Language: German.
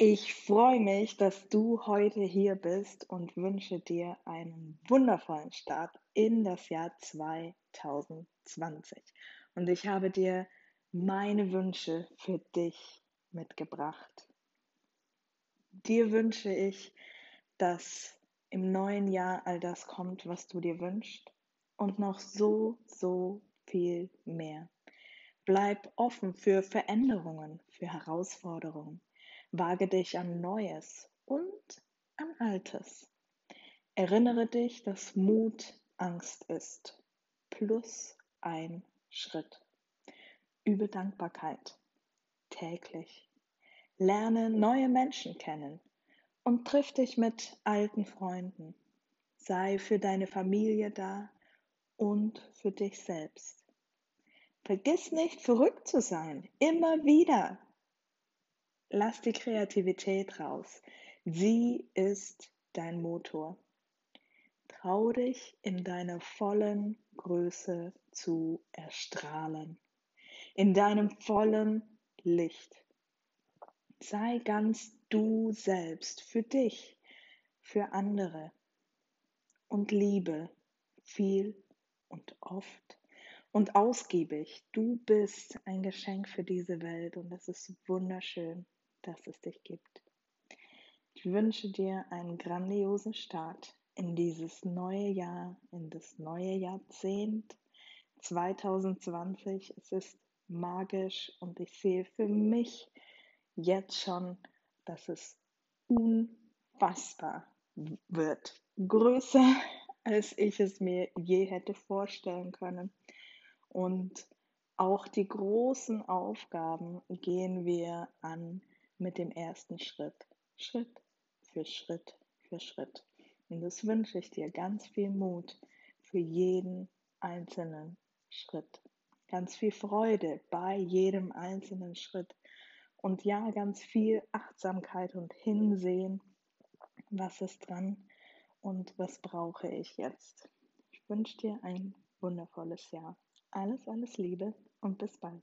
Ich freue mich, dass du heute hier bist und wünsche dir einen wundervollen Start in das Jahr 2020. Und ich habe dir meine Wünsche für dich mitgebracht. Dir wünsche ich, dass im neuen Jahr all das kommt, was du dir wünschst und noch so, so viel mehr. Bleib offen für Veränderungen, für Herausforderungen Wage dich an Neues und an Altes. Erinnere dich, dass Mut Angst ist. Plus ein Schritt. Übe Dankbarkeit täglich. Lerne neue Menschen kennen und triff dich mit alten Freunden. Sei für deine Familie da und für dich selbst. Vergiss nicht, verrückt zu sein. Immer wieder. Lass die Kreativität raus. Sie ist dein Motor. Trau dich in deiner vollen Größe zu erstrahlen, in deinem vollen Licht. Sei ganz du selbst für dich, für andere und liebe viel und oft und ausgiebig. Du bist ein Geschenk für diese Welt und das ist wunderschön dass es dich gibt. Ich wünsche dir einen grandiosen Start in dieses neue Jahr, in das neue Jahrzehnt 2020. Es ist magisch und ich sehe für mich jetzt schon, dass es unfassbar wird. Größer, als ich es mir je hätte vorstellen können. Und auch die großen Aufgaben gehen wir an mit dem ersten Schritt. Schritt für Schritt für Schritt. Und das wünsche ich dir ganz viel Mut für jeden einzelnen Schritt. Ganz viel Freude bei jedem einzelnen Schritt. Und ja, ganz viel Achtsamkeit und Hinsehen. Was ist dran und was brauche ich jetzt? Ich wünsche dir ein wundervolles Jahr. Alles, alles Liebe und bis bald.